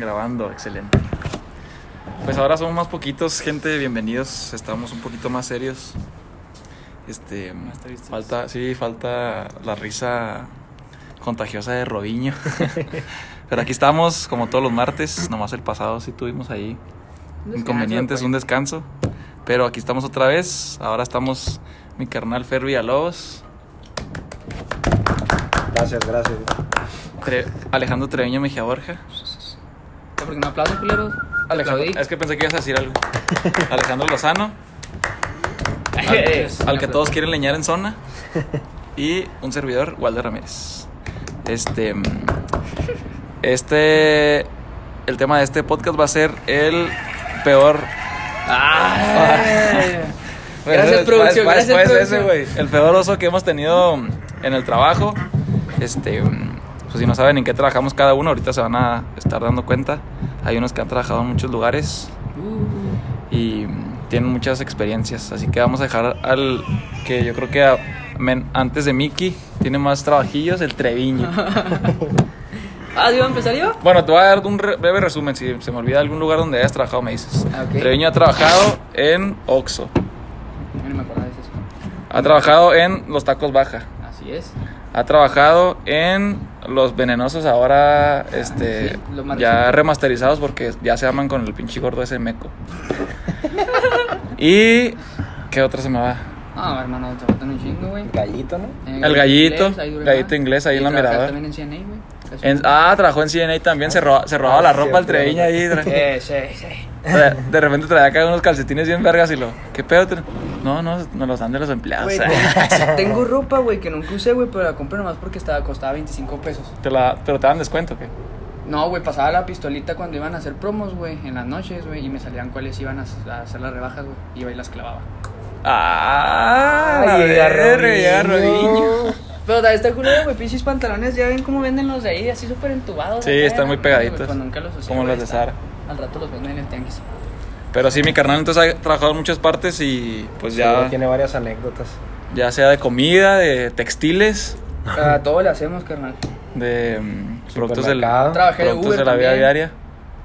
Grabando, excelente. Pues ahora somos más poquitos, gente, bienvenidos. Estamos un poquito más serios. Este, falta, sí, falta la risa contagiosa de Robiño. Pero aquí estamos, como todos los martes, nomás el pasado sí tuvimos ahí inconvenientes, un descanso. Pero aquí estamos otra vez. Ahora estamos mi carnal Fer Villalobos, Gracias, gracias. Tre- Alejandro Treviño Mejía Borja. ¿Por qué no aplausos, culeros? Alejandro, es que pensé que ibas a decir algo. Alejandro Lozano, al que todos quieren leñar en zona. Y un servidor, Walder Ramírez. Este. Este. El tema de este podcast va a ser el peor. Ay. Pues, Gracias, producción, pues, gracias, pues, producción. ese, güey. El peor oso que hemos tenido en el trabajo. Este. Pues si no saben en qué trabajamos cada uno, ahorita se van a estar dando cuenta. Hay unos que han trabajado en muchos lugares. Uh, y tienen muchas experiencias. Así que vamos a dejar al que yo creo que a- men- antes de Mickey tiene más trabajillos, el Treviño. Ah, ¿iba a empezar yo? bueno, te voy a dar un re- breve resumen. Si se me olvida algún lugar donde hayas trabajado, me dices. Ah. Treviño ha trabajado en Oxo. No me acuerdo de eso. Ha trabajado en los tacos baja. Así es. Ha trabajado en los venenosos ahora este sí, ya remasterizados porque ya se aman con el pinche gordo ese meco. y ¿qué otra se me va? Ah, hermano, te faltan un chingo, güey. Gallito, ¿no? En El gallito, inglés, ahí gallito inglés, ahí Y en la trabajé Mirador. también en CNA, güey. Casi En- un- ah, trabajó en CNA también, se, roba- se robaba la Ah, ropa al. Treviño ahí. Eh, sí, sí. sea, de repente traía acá unos calcetines bien vergas y lo, ¿qué pedo? No, no, nos los dan de los empleados. Güey, tengo ropa, güey, que nunca usé, güey, pero la compré nomás porque estaba, costaba 25 pesos. Te la- pero te dan descuento, ¿qué? No, güey, pasaba la pistolita cuando iban a hacer promos, güey, en las noches, güey, y me salían cuáles iban a, hacer las rebajas, güey. Iba y las clavaba. Ah, Ay, a llega. Robinho. Pero también está culero, güey, pinches pantalones, ya ven cómo venden los de ahí, así súper entubados. Sí, están muy pegaditos, nunca los usé, como los de Zara. Al rato los venden en el tianguis. Pero sí, mi carnal entonces ha trabajado en muchas partes y pues Sí, ya, tiene varias anécdotas. ya sea de comida, de textiles, A todo le hacemos, carnal. de mm, productos, del. Trabajé de productos Uber de la vida diaria,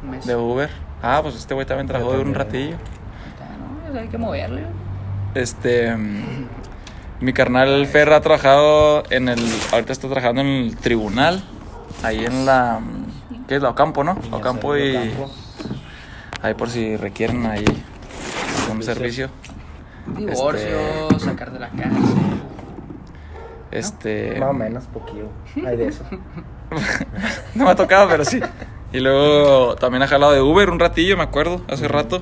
Un mes. de Uber. Ah, pues este güey también trabajó de un ratillo. No, pues hay que moverle. Este. mm, Mi carnal Fer ha trabajado en el. Ahorita está trabajando en el tribunal. Ahí en la. mm, ¿Qué es la Ocampo, no? Ocampo y. Ahí por si requieren ahí un servicio. Divorcio, Este- sacar de la cárcel. Este. Más o menos, poquillo. Hay de eso. no me ha tocado, pero sí. Y luego también ha jalado de Uber un ratillo, me acuerdo, hace rato.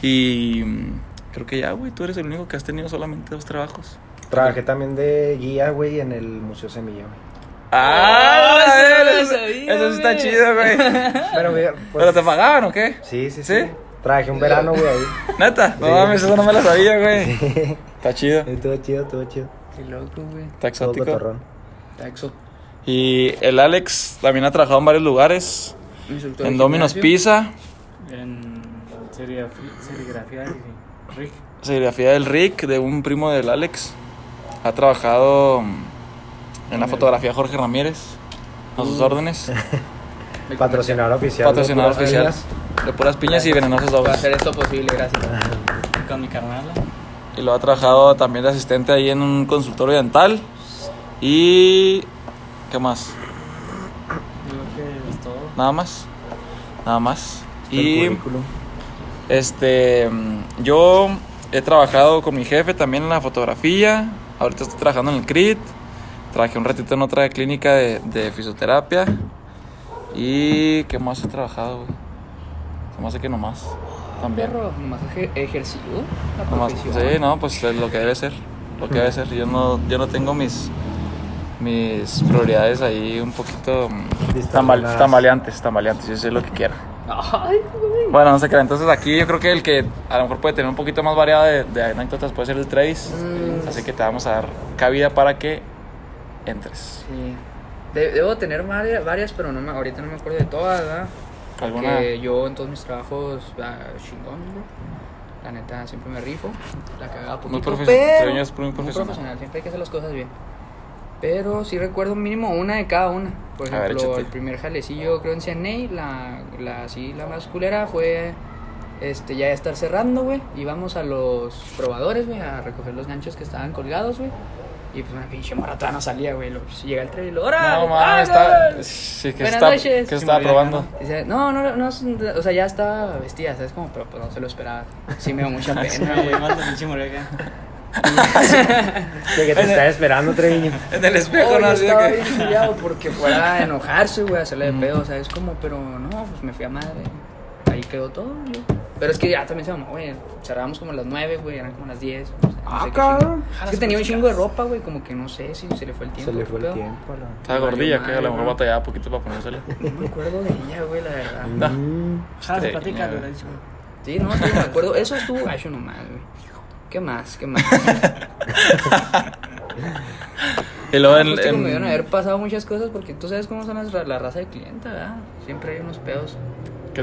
Y. mm, Creo que ya, güey, tú eres el único que has tenido solamente dos trabajos. Trabajé también de guía, güey, en el Museo Semilla, güey. ¡Ah! eso lo eso, sabía, eso sí está güey. chido, güey. Pero, pues, ¿Pero te pagaban o qué? Sí, sí, ¿Sí? sí. Trabajé un verano, güey, ahí. Neta, no Sí. mames, eso no me lo sabía, güey. Está chido, Estuvo chido, estuvo chido. Qué loco, güey. está exótico. Taxo. Y el Alex también ha trabajado en varios lugares. En Domino's. Pizza, En serigrafía, y Rick. serigrafía del Rick, de un primo del Alex. Ha trabajado mm, en la fotografía Jorge Ramírez, a sus órdenes. De Patrocinador oficial. Patrocinador oficial piñas. de puras piñas y venenosos Para dobles. hacer esto posible, gracias. Con mi carnal. Y lo ha trabajado también de asistente ahí en un consultorio dental. Y. ¿Qué más? Yo creo que es todo. Nada más. Nada más. El Y. currículum. Este, yo he trabajado con mi jefe también en la fotografía. Ahorita estoy trabajando en el CRIT. Trabajé un ratito en otra clínica de, de fisioterapia. ¿Y qué más he trabajado, güey? Se me hace que nomás. También. Perro, nomás eje- ejercido la Nomás- sí, no, pues es lo que debe ser. Lo que debe ser. Yo no, yo no tengo mis, mis prioridades ahí un poquito mm, tambal- Distorsionadas. tambaleantes, tambaleantes. Yo sé lo que. Ay, güey. Bueno, no sé qué. Entonces aquí yo creo que el que a lo mejor puede tener un poquito más variado de, de anécdotas puede ser el Trace. Mm. Así que te vamos a dar cabida para que entres. Sí. De- debo tener varias, varias, pero no me, ahorita no me acuerdo de todas, ¿verdad? ¿Alguna? Que yo en todos mis trabajos, ah, chingón, güey. La neta, siempre me rifo. La cagaba poquito, Muy profesional. pero Treviño es muy muy profesional. profesional. Siempre hay que hacer las cosas bien. Pero sí recuerdo mínimo una de cada una. Por ver, ejemplo, échate. el primer jalecillo creo en CNA, la, la, así, la más culera fue este, ya estar cerrando, güey. Íbamos a los probadores, güey, a recoger los ganchos que estaban colgados, güey. Y pues una pinche morata no salía, güey. Lo- pues, llega el tren y lo, ¡Órale, No mames, está. Sí, que Buenas está, noches. que se estaba probando. Dice, no, no, no, no, o sea, ya estaba vestida, ¿sabes? Como, pero pues no se lo esperaba. Sí me dio mucha pena, Me güey. la pinche morega. De que te está esperando, Treviño. En el espejo, Oh, no yo estaba que. bien chillado porque fuera a enojarse, güey, hacerle de pedo, ¿sabes? Como, pero no, pues me fui a madre. Ahí quedó todo, güey. Pero es que ya también se mamó, güey. Cerrábamos como a las 9, güey, eran como las 10. O sea, no Ah, sé cabrón. Es que tenía un chingo de ropa, güey, como que no sé si se le fue el tiempo. Se le fue el pedo. tiempo. la- Estaba gordilla, que a lo mejor ¿no? batallaba poquito para ponérsela. No me acuerdo de ella, güey, la verdad. Da. Mm. Jala, Sí, platica, ya. lo. Sí, no, sí, me acuerdo. Eso estuvo gacho nomás, güey. ¿Qué más? ¿Qué más? Y luego en. Pues, en- me deben haber pasado muchas cosas porque tú sabes cómo son las, la raza de clienta, ¿verdad? Siempre hay unos pedos.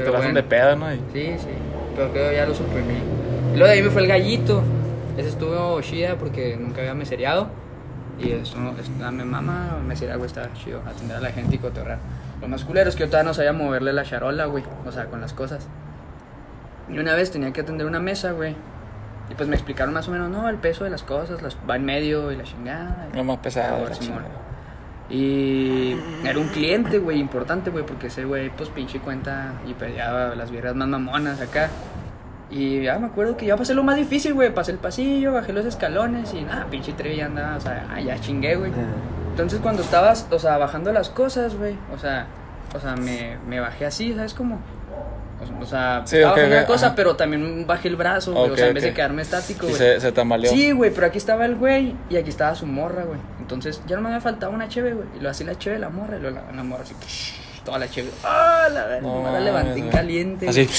Que te la hacen bueno. de pedo, ¿no? Y- Sí, sí. Pero creo que ya lo suprimí. Luego de ahí me fue el gallito. Ese estuvo chida porque nunca había mesereado. Y eso, es- a mi mamá, meserear, güey, estaba chido. Atender a la gente y cotorrear. Lo más culero es que yo todavía no sabía moverle la charola, güey. O sea, con las cosas. Y una vez tenía que atender una mesa, güey. Y pues me explicaron más o menos, no, el peso de las cosas, las va en medio y la chingada. Lo más pesado. Ah, la chingada. Y era un cliente, güey, importante, güey, porque ese güey, pues pinche cuenta y pedía las viejas más mamonas acá. Y ya me acuerdo que ya pasé lo más difícil, güey. Pasé el pasillo, bajé los escalones y nada, pinche Trevi andaba, o sea, ah, ya chingué, güey. Entonces cuando estabas, o sea, bajando las cosas, güey, o sea, o sea, me, me bajé así, ¿sabes cómo? O, sea, Sí, estaba una cosa, ajá. pero también bajé el brazo, güey, o sea, en vez de quedarme estático, güey. se, se tambaleó. Sí, güey, pero aquí estaba el güey y aquí estaba su morra, güey. Entonces ya no me había faltado una cheve, güey. Y lo hacía la cheve de la morra y luego la, la morra así, toda la cheve. ¡Ah, la verdad! No la levanté en güey. caliente. Así.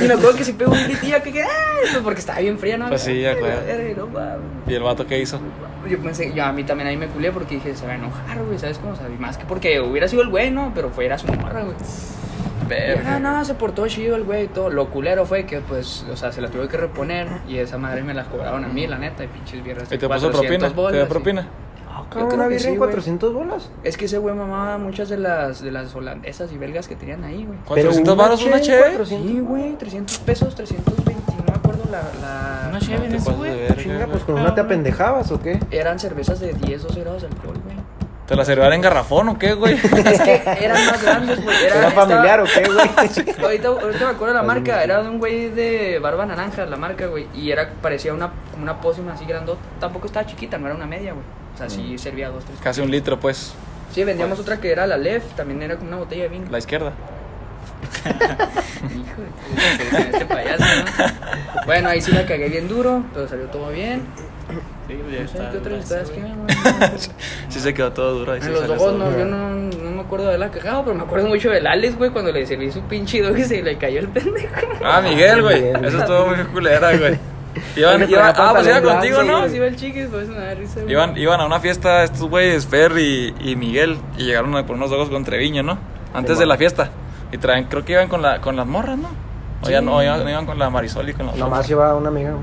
Y me acuerdo que sí pegó un gritillo que que ¡ah! Pues porque estaba bien fría, ¿no? Pues sí, ya, mames. ¿Y el vato qué hizo? Yo pensé, yo a mí también ahí me culé porque dije, se va a enojar, güey, ¿sabes cómo? O sea, más que porque hubiera sido el güey, ¿no? Pero fuera su morra, güey. Ah, no, se portó chido el güey y todo. Lo culero fue que, pues, o sea, se la tuve que reponer y esa madre me la cobraron a mí, la neta, y pinches viernes. ¿Y te puso propina? ¿Te dio propina? Ah, Yo cabrón, creo una que sí, en güey. 400 bolas. Es que ese güey mamaba muchas de las, de las holandesas y belgas que tenían ahí, güey. Pero 400 baros una cheve, chévere. 400. Sí, güey, 300 pesos, 320, no me acuerdo la... la... Una cheve en te eso, pases güey. verga, Chinga, pues con una te apendejabas o qué? Eran cervezas de 10, 12 grados de alcohol, güey. ¿Te la servían en garrafón o qué, güey? Es que eran más grandes, güey. Era, ¿Era estaba- familiar o qué, güey? Ahorita, ahorita me acuerdo de la marca, era de un güey de barba naranja, la marca, güey. Y era, parecía una, como una pócima así grandota. Tampoco estaba chiquita, no era una media, güey. O sea, sí servía dos, tres. Casi un litro, pues. Sí, vendíamos otra que era la Lef, también era como una botella de vino. La izquierda. Hijo de este payaso, ¿no? Bueno, ahí sí la cagué bien duro, pero salió todo bien. Sí, ya No sé está. qué se quedó todo duro. ahí sí En los ojos todo no, yo no, no me acuerdo de haberla cagado, pero me acuerdo mucho del Alex, güey, cuando le serví su pinche dog y se le cayó el pendejo. Ah, Miguel, güey. Miguel. Eso estuvo muy culera, güey. Iban, ah, pues iba contigo, blanco, ¿no? güey. Sí, iba el chiquis, pues me da risa, güey. Iban, iban a una fiesta estos güeyes, Fer y, y Miguel, y llegaron a- por unos dogos con Treviño, ¿no? Antes Sí, de la fiesta. Y traen, creo que iban con, la, con las morras, ¿no? O ya no, iban, iban con la Marisol y con la Nomás iba una amiga.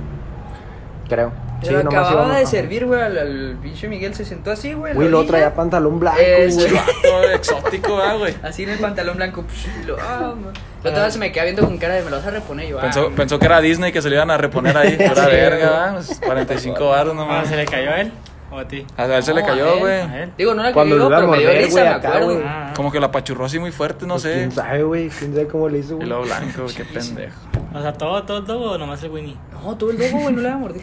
Creo. Sí, lo nomás acababa de servir, güey, al, al pinche Miguel se sentó así, güey. Güey, lo traía pantalón blanco, Ese güey. exótico, ¿verdad, güey? Así en el pantalón blanco. psh, y lo, ah, otra vez se me queda viendo con cara de me lo vas a reponer. Yo, ah, Pensó, man. pensó que era Disney que se le iban a reponer ahí. Pura Sí, verga, güey. ¿verdad? Pues 45 baros Ah, nomás. ¿Se le cayó a él o a ti? A él se le cayó, güey. Digo, no la Cuando que lo yo, iba a pero me dio risa, güey, me acuerdo. güey. Ah, Como que la apachurró así muy fuerte, no Pues, sé. ¿Quién sabe, güey? ¿Quién sabe cómo le hizo, Y güey? luego blanco, qué pendejo. O sea, todo, todo el dogo o nomás el Winnie. No, todo el dogo, güey, no le voy a morder.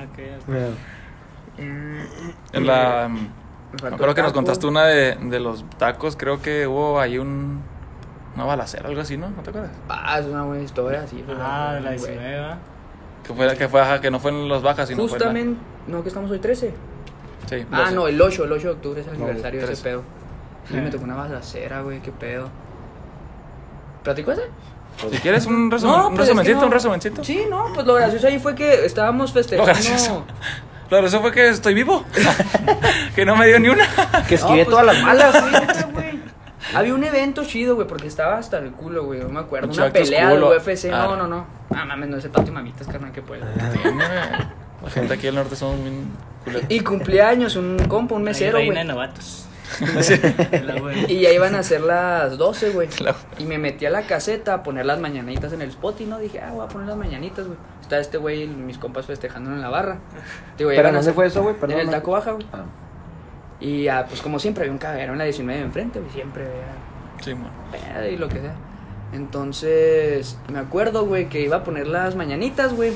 Ah, ok. Mira, En la. Me Me faltó acuerdo que nos contaste una de, de los tacos. Creo que hubo ahí un. Una balacera, algo así, ¿no? ¿No te acuerdas? Ah, es una buena historia, sí. Ah, de la güey. 19, ¿va? Que fue, que fue, ajá, que no fue en los bajas, sino Justamente, no, que estamos hoy 13. fue en la. Sí, Ah, 12. no, el 8, el 8 de octubre es el No, aniversario de ese 13. pedo. Sí, me tocó una balacera, güey, qué pedo. ¿Platico ese? Si quieres un resumen, un pues, es que resumencito, no. un resumencito. Sí, no, pues lo gracioso ahí fue que estábamos Lo festejando. gracioso. Claro, eso fue que estoy vivo. que no me dio ni una. Que esquivé No, pues, todas las malas. güey. Había un evento chido, güey, porque estaba hasta el culo, güey, no me acuerdo. Mucho Una pelea de culo. UFC, Ah. no, no, no. Ah, mames, no ese patio mamitas, carnal, que puedo. Tiene. La gente aquí del norte somos bien culero. Y cumpleaños, un compa, un mesero, Reina güey. de novatos. Güey. Y ya iban a ser las 12, güey. Y me metí a la caseta a poner las mañanitas en el spot y no dije, ah, voy a poner las mañanitas, güey. Está este güey y mis compas festejando en la barra. Digo, ¿Pero dónde fue eso, güey? En el taco baja, güey. Ah. Y ah, pues como siempre había un cagadero en la 19 de enfrente, güey. Siempre había Sí, man. y lo que sea. Entonces, me acuerdo, güey, que iba a poner las mañanitas, güey.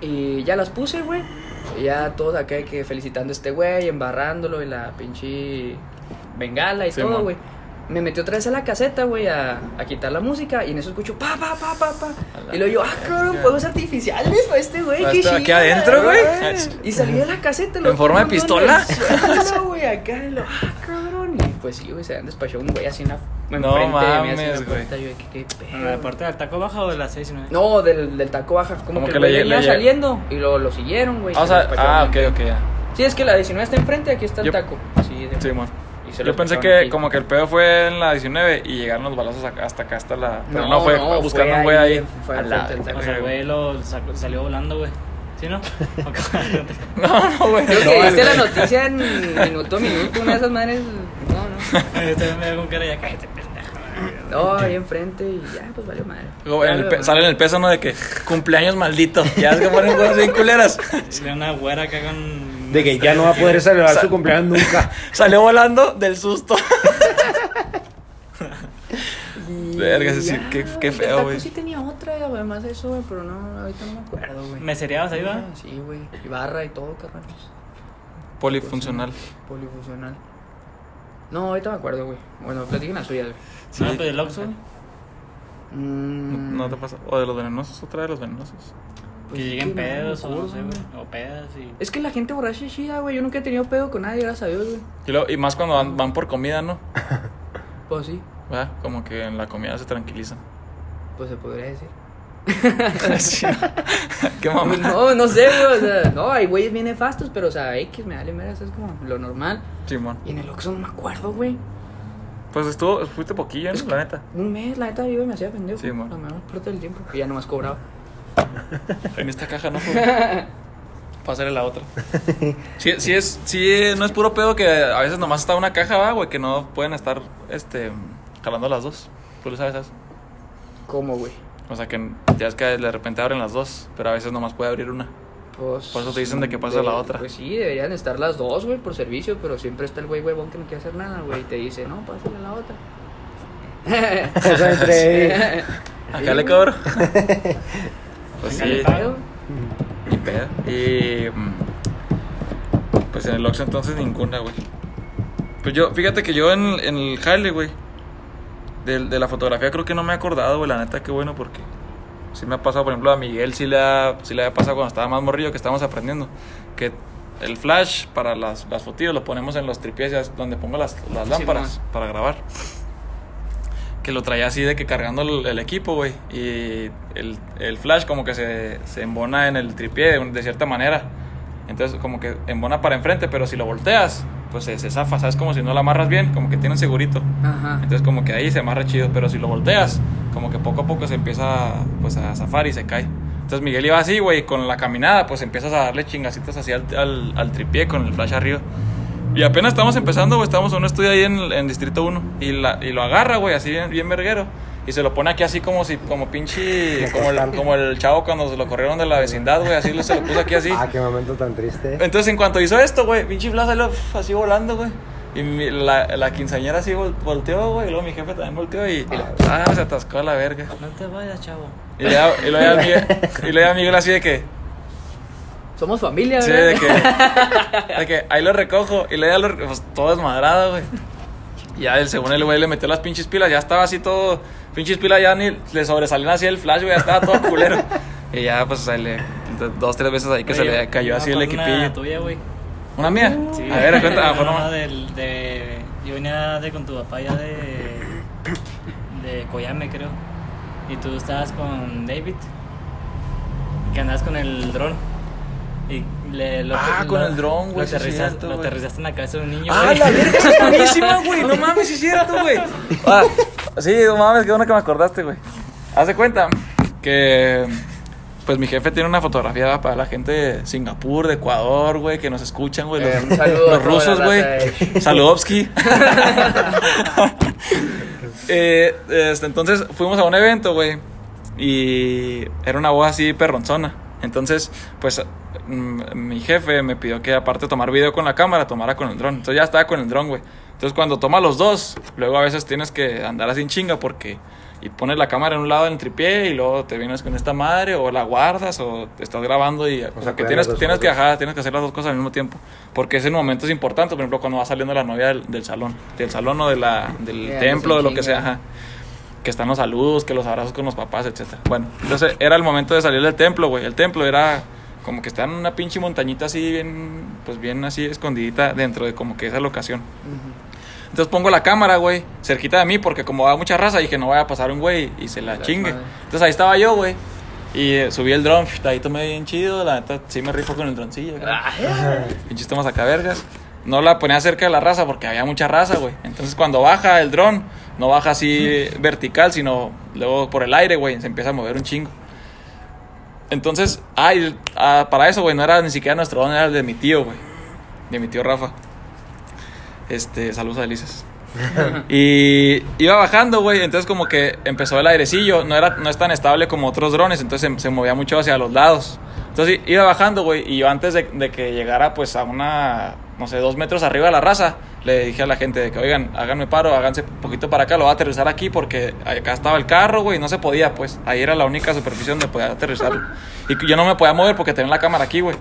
Y ya las puse, güey. Y ya todos acá que felicitando a este güey, embarrándolo y la pinche bengala y Sí, todo, güey. Me metí otra vez a la caseta, güey, a, a quitar la música y en eso escucho pa, pa, pa, pa, pa. Y luego yo, ah, cabrón, fuegos artificiales para este güey, qué este- aquí adentro, güey. Y salí de la caseta. ¿En forma de pistola? Güey, acá, y lo, ah, cabrón. Pues sí, güey, se han despachado un güey así en la. No enfrente de mí, así mames, güey. yo de que, qué pedo. ¿En la puerta del taco baja o de las 6 y 9? No, del, del taco baja. Como, Como que, que le- venía le- saliendo y lo, lo siguieron, güey. Ah, o se sea, ah, ok, ok, ya. Sí, es que la 19 está enfrente, aquí está el Yo- taco. Sí, de- Sí, man. Yo pensé que aquí. como que el pedo fue en la 19 y llegaron los balazos acá- hasta acá, hasta la... Pero no, fue, fue buscando fue un güey ahí. Fue a al la- frente del O taco. sea, el güey lo sacó- salió volando, güey. ¿Sí, no? No, no, güey. Creo no, que viste güey. la noticia en minuto a minuto, una de esas madres. No, no. Este me con cara ya cállate, pendejo. No, ahí enfrente y ya, pues valió madre. sale en el peso, ¿no? De que cumpleaños maldito. Ya es que ponen cosas bien culeras. Una güera acá con. De que ya no va a poder celebrar su cumpleaños nunca. Salió volando del susto. Y Verga, sí, qué- qué feo, güey. sí tenía otra, además de eso, güey, pero no, ahorita no me acuerdo, güey. ¿Mesereabas ahí, va? Sí, güey. Y barra y todo, carnal. Polifuncional. Polifuncional. No, ahorita me acuerdo, güey. Bueno, platiquen las suyas, güey. Sí. No, pues el Oxxo. Mm, No te pasa. O de los venenosos, otra de los venenosos. pues que es lleguen que no me pedos o no sé, güey. O pedas y. Es que la gente borracha es chida, güey. Yo nunca he tenido pedo con nadie, gracias a Dios, güey. Y, luego- y más cuando van, van por comida, ¿no? Pues sí, ¿Verdad? Como que en la comida se tranquilizan. pues se podría decir. ¿No? Qué mamá. No, no sé, güey. O sea, no, hay güeyes bien nefastos, pero, o sea, X me vale mera, eso es como lo normal. Simón. Y en el Oxxo no me acuerdo, güey. Pues estuvo, fuiste poquillo, ¿no? Es que- La neta. Un mes, la neta, yo me hacía pendejo. Sí, mon. La mayor parte del tiempo. Y ya nomás cobraba. En esta caja no fue. Pásale la otra. Sí, sí es, sí, no es puro pedo que a veces nomás está una caja, va, güey, que no pueden estar, este, jalando las dos. Tú lo sabes, ¿sabes? ¿Cómo, güey? O sea que ya es que de repente abren las dos, pero a veces nomás puede abrir una. Pues, Por eso te dicen de que pases a la otra. Pues sí, deberían estar las dos, güey, por servicio, pero siempre está el güey huevón que no quiere hacer nada, güey, y te dice, no, pásale a la otra. Entre. Acá le cobro. Pues le sí, pago. y pedo. Y. mm, Pues en el Oxxo entonces ninguna, güey. Pues yo, fíjate que yo en, en el jale, güey. De, de la fotografía creo que no me he acordado, güey. La neta, qué bueno, porque. Sí me ha pasado, por ejemplo, a Miguel sí le, ha, sí le había pasado cuando estaba más morrillo que estábamos aprendiendo. Que el flash para las, las fotillos lo ponemos en los tripiés ya es donde pongo las, las lámparas para grabar. Que lo traía así de que cargando el, el equipo, güey. Y el, el flash como que se, se embona en el tripié de, de cierta manera. Entonces como que embona para enfrente, pero si lo volteas, pues se, se zafa, ¿sabes? Como si no lo amarras bien, como que tiene un segurito. Ajá. Entonces como que ahí se amarra chido, pero si lo volteas, como que poco a poco se empieza pues a zafar y se cae. Entonces Miguel iba así, güey, con la caminada, pues empiezas a darle chingacitas así al, al, al tripié con el flash arriba. Y apenas estamos empezando, güey, estamos en un estudio ahí en, en Distrito 1 y, la, y lo agarra, güey, así bien, bien verguero. Y se lo pone aquí así como si, como pinche, como el, como el chavo cuando se lo corrieron de la vecindad, güey, así lo- se lo puso aquí así. Ah, qué momento tan triste. Entonces, en cuanto hizo esto, güey, pinche Flash salió así volando, güey. Y mi- la, la quinceañera así vol- volteó, güey. Y luego mi jefe también volteó y. Ah, se atascó a la verga. No te vayas, chavo. Y le da- y luego Miguel, y luego Miguel así de que. Somos familia, Sí, ¿verdad? de que. De que ahí lo recojo. Y luego ya lo. Pues todo desmadrado, güey. Y ya, el, según el güey le metió las pinches pilas. Ya estaba así todo. Pinches pilas ya ni le sobresalían así el flash, güey. Ya estaba todo culero. Y ya, pues, ahí le. Dos, tres veces ahí que se le cayó así el Una equipillo. tuya, güey. ¿Una mía? Sí. A ver, cuenta. no- del- de, yo venía de con tu papá ya de, de Coyame, creo. Y tú estabas con David. Que andabas con el dron. Y le, lo, Ah, con el dron, güey, Lo aterrizaste, lo aterrizaste en la cabeza de un niño. ¡Ah, la verga! Es buenísima, güey. No mames, es cierto, güey. Ah, sí, no mames, qué bueno que me acordaste, güey. Haz de cuenta que pues mi jefe tiene una fotografía para la gente de Singapur, de Ecuador, güey, que nos escuchan, güey. Eh, Los, toda rusos, güey. Saludovsky. Eh, este, entonces fuimos a un evento, güey. Y era una voz así perronzona. Entonces, pues mi jefe me pidió que aparte de tomar video con la cámara, tomara con el dron. Entonces ya estaba con el dron, güey. Entonces cuando toma los dos, luego a veces tienes que andar así en chinga porque... Y pones la cámara en un lado del tripié y luego te vienes con esta madre o la guardas o te estás grabando y... O sea, que tienes, tienes que, ajá, tienes que hacer las dos cosas al mismo tiempo. Porque ese momento es importante, por ejemplo, cuando va saliendo la novia del, del salón. Del salón o de la, del templo, de lo que sea, ajá que están los saludos, que los abrazos con los papás, etcétera. Bueno, entonces era el momento de salir del templo, güey. El templo era como que está en una pinche montañita así bien, pues bien así escondidita dentro de como que esa locación. Entonces pongo la cámara, güey, cerquita de mí porque como va mucha raza dije no vaya a pasar un güey y se la La chingue. madre. Entonces ahí estaba yo, güey. Y eh, subí el dron, ahí tomé bien chido, la neta sí me rifo con el droncillo. Ah, Pinches tomas acá vergas. No la ponía cerca de la raza porque había mucha raza, güey. Entonces cuando baja el dron, no baja así vertical, sino luego por el aire, güey. Se empieza a mover un chingo. Entonces, ay, ah, para eso, güey, no era ni siquiera nuestro dron, era el de mi tío, güey. De mi tío Rafa. Este, saludos a Delices. y iba bajando, güey, entonces como que empezó el airecillo, no, era, no es tan estable como otros drones, entonces se, se movía mucho hacia los lados. Entonces iba bajando, güey, y yo antes de, de que llegara pues a una, no sé, dos metros arriba de la raza, le dije a la gente de que, oigan, háganme paro, háganse un poquito para acá, lo voy a aterrizar aquí porque acá estaba el carro, güey, no se podía, pues, ahí era la única superficie donde podía aterrizarlo. Y yo no me podía mover porque tenía la cámara aquí, güey.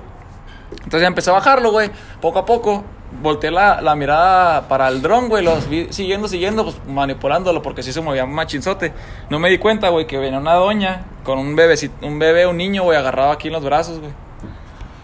Entonces ya empecé a bajarlo, güey. Poco a poco volteé la, la mirada para el dron, güey. Los vi siguiendo, siguiendo, pues manipulándolo porque sí se movía machinzote. No me di cuenta, güey, que venía una doña con un bebecito, un bebé, un niño, güey, agarrado aquí en los brazos, güey.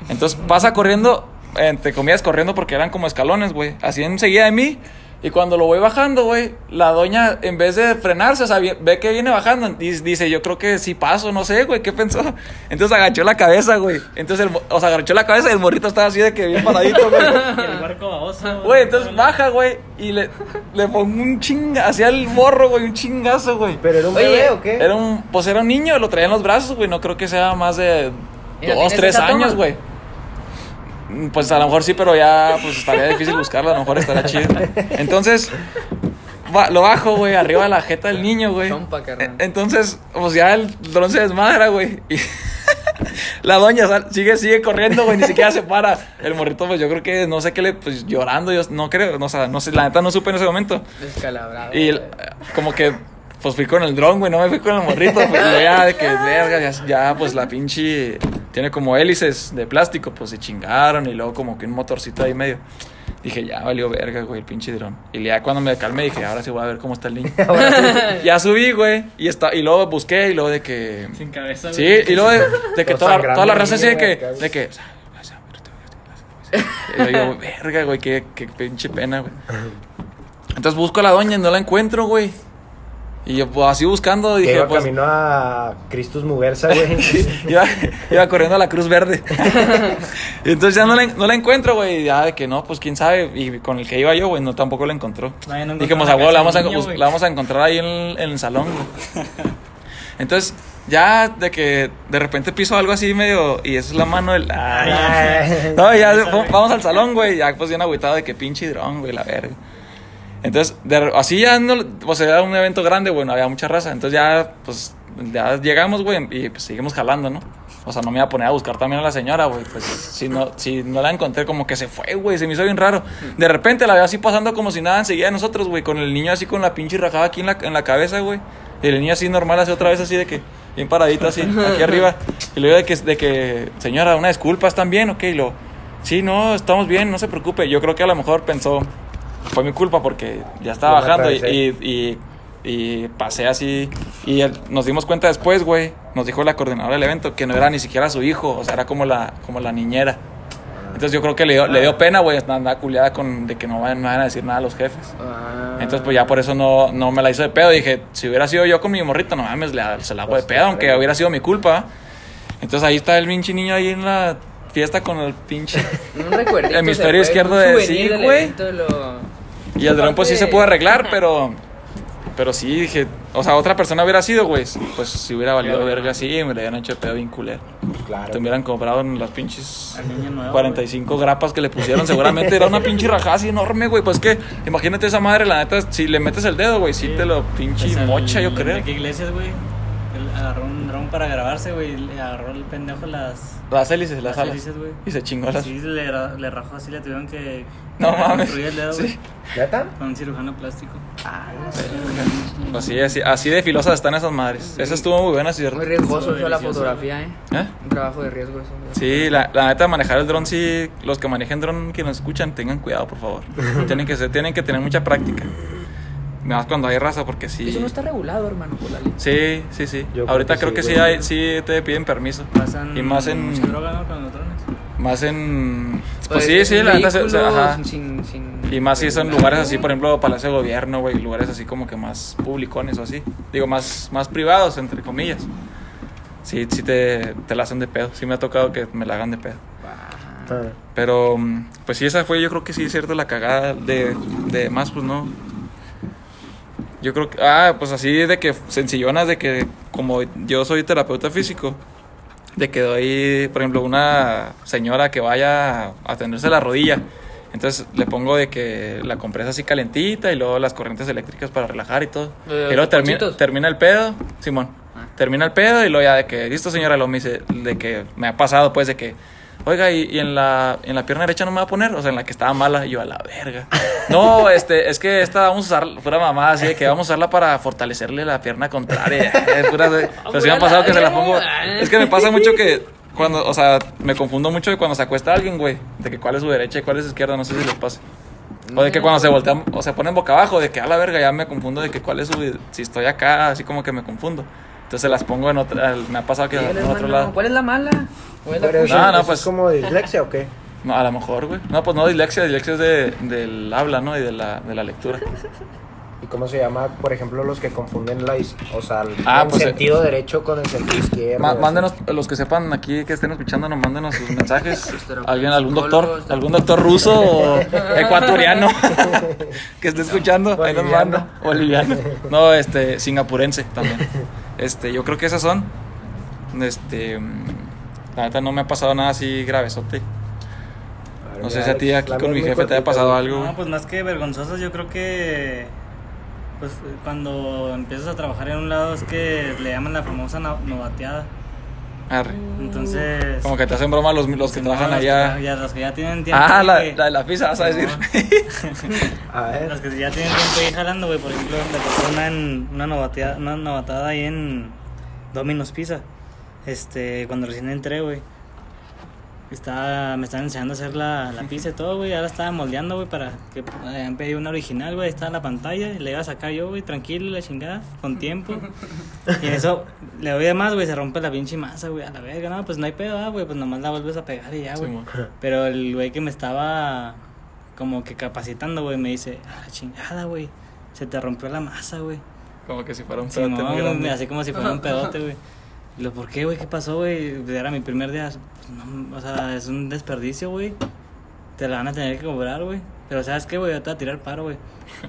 Entonces pasa corriendo, entre comillas corriendo porque eran como escalones, güey. Así enseguida de mí. Y cuando lo voy bajando, güey, la doña, en vez de frenarse, o sea, ve que viene bajando, dice, yo creo que sí paso, no sé, güey, ¿qué pensó? Entonces agachó la cabeza, güey. Entonces, el, o sea, agachó la cabeza y el morrito estaba así de que bien paradito, güey. Y el barco baboso. Güey, entonces baja, güey, y le, le pongo un chinga, hacia el morro, güey, un chingazo, güey. ¿Pero era un Oye, bebé o qué? Era un, pues era un niño, lo traía en los brazos, güey, no creo que sea más de ¿Y no dos, tres años, güey. Pues a lo mejor sí, pero ya pues estaría difícil buscarlo, a lo mejor estaría chido. Entonces, va- lo bajo, güey, arriba de la jeta del niño, güey. E- Entonces, pues ya el dron se desmadra, güey. Y la doña sal- sigue, sigue corriendo, güey, ni siquiera se para. El morrito, pues yo creo que no sé qué le, pues llorando, yo no creo, no, o sea, no sé, la neta no supe en ese momento. Descalabrado. Y el- como que, pues fui con el dron, güey, no me fui con el morrito. Pues ya de que, verga, ya, ya, pues la pinche. Tiene como hélices de plástico, pues se chingaron. Y luego como que un motorcito ahí medio. Dije, ya valió verga, güey, el pinche dron. Y ya cuando me calmé dije, ahora sí voy a ver cómo está el niño. ya subí, güey. Y, está, y luego busqué y luego de que. Sin cabeza, Sí, güey. y luego de, de que toda, toda la raza así de que, de que, y yo digo, verga, güey, qué, qué pinche pena, güey. Entonces busco a la doña y no la encuentro, güey. Y yo, pues así buscando, dije, iba pues. camino a Cristus Muguerza, güey. iba, iba corriendo a la Cruz Verde. y entonces ya no la, no la encuentro, güey. y Ya de que no, pues quién sabe. Y con el que iba yo, güey, no tampoco la encontró. Vaya, no Dijimos, a la casa vamos a, niño, la vamos a encontrar ahí en el, en el salón, güey. Entonces, ya de que de repente piso algo así medio. Y esa es la mano del. Ay, Ay. no, ya vamos al salón, güey. Ya pues bien agüitado de que pinche dron, güey, la verga. Entonces, así ya no, pues era un evento grande, güey, no había mucha raza. Entonces ya, pues, ya llegamos, güey, y pues seguimos jalando, ¿no? O sea, no me iba a poner a buscar también a la señora, güey. Pues si no, si no la encontré, como que se fue, güey. Se me hizo bien raro. De repente la veo así pasando como si nada enseguida nosotros, güey. Con el niño así con la pinche rajada aquí en la, en la cabeza, güey. Y el niño así normal, así otra vez así de que, bien paradito así, aquí arriba. Y luego de que, de que, señora, una disculpa, ¿están bien? Ok, y lo, sí, no, estamos bien, no se preocupe. Yo creo que a lo mejor pensó, fue mi culpa porque ya estaba Yo bajando y, y, y, y pasé así. Y nos dimos cuenta después, güey, nos dijo la coordinadora del evento que no era ni siquiera su hijo, o sea, era como la, como la niñera. Entonces yo creo que le dio, le dio pena, güey, andaba culiada con de que no van, no van a decir nada a los jefes. Ah. Entonces, pues ya por eso no, no me la hizo de pedo. Dije, si hubiera sido yo con mi morrito, no mames, le, se la hago de pedo, aunque hubiera sido mi culpa. Entonces ahí está el pinche niño ahí en la fiesta con el pinche. Un. Hemisferio izquierdo de- sí, güey. lo- Y el dron, pues sí se pudo arreglar, pero. Pero sí, dije, o sea, otra persona hubiera sido, güey. Pues si hubiera valido Claro. verga así, me le hubieran hecho de pedo bien culero. Claro. Te hubieran comprado en las pinches Al niño nuevo. 45 grapas que le pusieron. Seguramente era una pinche rajada así enorme, güey. Pues que, imagínate esa madre, la neta, si le metes el dedo, güey, sí, Sí. te lo pinche Pues el mocha, yo creo. Enrique Iglesias, güey. Él agarró un para grabarse, güey. Le agarró el pendejo las. Las hélices, las, Las alas. hélices, güey. Y se chingó las. Sí, le, le rajó así, le tuvieron que. No mames. el dedo. Sí. ¿Neta? Con un cirujano plástico. Pues sí, así, así de filosas están esas madres. Esa estuvo muy buena, ¿cierto? Muy riesgoso eso la fotografía, ¿eh? ¿Eh? Un trabajo de riesgo eso. Sí, la, la neta, manejar el dron, sí, los que manejen dron que nos escuchan, tengan cuidado, por favor. tienen, que ser, tienen que tener mucha práctica. Más cuando hay raza, porque sí. Eso no está regulado, hermano, por la ley. Sí, sí, sí. Yo creo Ahorita que creo sí, que sí, hay, sí te piden permiso. Pasan Y más en- mucha droga, ¿no? Con los drones. Más en. Pues, Pues, sí, sí, la neta. se- se- vehículo ajá. sin- sin- Y más si son lugares así, por ejemplo, Palacio de Gobierno, güey, lugares así como que más publicones o así. Digo, más, más privados, entre comillas. Sí, sí te, te la hacen de pedo. Sí me ha tocado que me la hagan de pedo. Pero, mm, pues sí, esa fue, yo creo que sí es cierto la cagada de, de más, pues no. Yo creo que, ah, pues así de que sencillonas, de que como yo soy terapeuta físico, de que doy, por ejemplo, una señora que vaya a atenderse la rodilla. Entonces le pongo de que la compresa así calentita y luego las corrientes eléctricas para relajar y todo. Eh, y luego termina, termina el pedo, Simón. Ah. Termina el pedo y luego ya de que, listo señora, lo me dice, de que me ha pasado pues de que, oiga, ¿y, y en, la, en la pierna derecha no me va a poner? O sea, en la que estaba mala, y yo a la verga. No, este, es que esta vamos a usar, fuera mamá, así de que vamos a usarla para fortalecerle la pierna contraria. Eh, pura pero sí me ha pasado que se la pongo. Es que me pasa mucho que cuando, o sea, me confundo mucho de cuando se acuesta alguien, güey, de que cuál es su derecha y cuál es su izquierda, no sé si les pasa. O de que cuando se voltean, o se ponen boca abajo, de que a la verga ya me confundo de que cuál es su, si estoy acá, así como que me confundo. Entonces las pongo en otra, me ha pasado que en otro lado. ¿Cuál es la mala? ¿Cuál es la No, no, pues- es como dislexia o qué? No, a lo mejor, güey. No, pues no, dislexia, dislexia es de, del habla, ¿no? Y de la, de la lectura. ¿Y cómo se llama, por ejemplo, los que confunden la, o sea, el, Ah, el pues, sentido derecho con el sentido izquierdo? Ma- así? mándenos, los que sepan aquí, que estén escuchando, nos mándenos sus mensajes. Alguien, algún doctor, algún doctor ruso o ecuatoriano que esté escuchando, ahí nos Boliviano. manda. Boliviano. No, este, singapurense también. Este, yo creo que esas son. Este, la neta no me ha pasado nada así gravesote. ver, No sé si a ti aquí con mi jefe te haya pasado algo. No, pues más que vergonzosos, yo creo que. Pues cuando empiezas a trabajar en un lado es que le llaman la famosa no- novateada. Arre. Entonces. Como que te hacen broma los, los que no, trabajan los allá. ya, los que ya tienen tiempo. Ah, la, que- la de la pizza, vas a decir. A ver. Los que ya tienen tiempo ahí jalando, güey. Por ejemplo, me tocó una, en, una, novateada, una novatada ahí en Domino's Pizza. Este, cuando recién entré, güey. Estaba, me estaban enseñando a hacer la, la pizza y todo, güey. Ahora estaba moldeando, güey, para que hayan pedido una original, güey. Estaba en la pantalla y le iba a sacar yo, güey, tranquilo, la chingada, con tiempo. Y en eso le doy de más, güey, se rompe la pinche masa, güey, a la verga. No, pues no hay pedo, ah, güey, pues nomás la vuelves a pegar y ya, güey. Simón. Pero el güey que me estaba como que capacitando, güey, me dice, a la chingada, güey, se te rompió la masa, güey. Como que si fuera un Sí, pedote muy grande. así como si fuera un pedote, güey. Y lo, ¿por qué, güey? ¿Qué pasó, güey? Era mi primer día. No, o sea, es un desperdicio, güey. Te la van a tener que cobrar, güey. Pero ¿sabes qué, güey? Yo te voy a tirar paro, güey.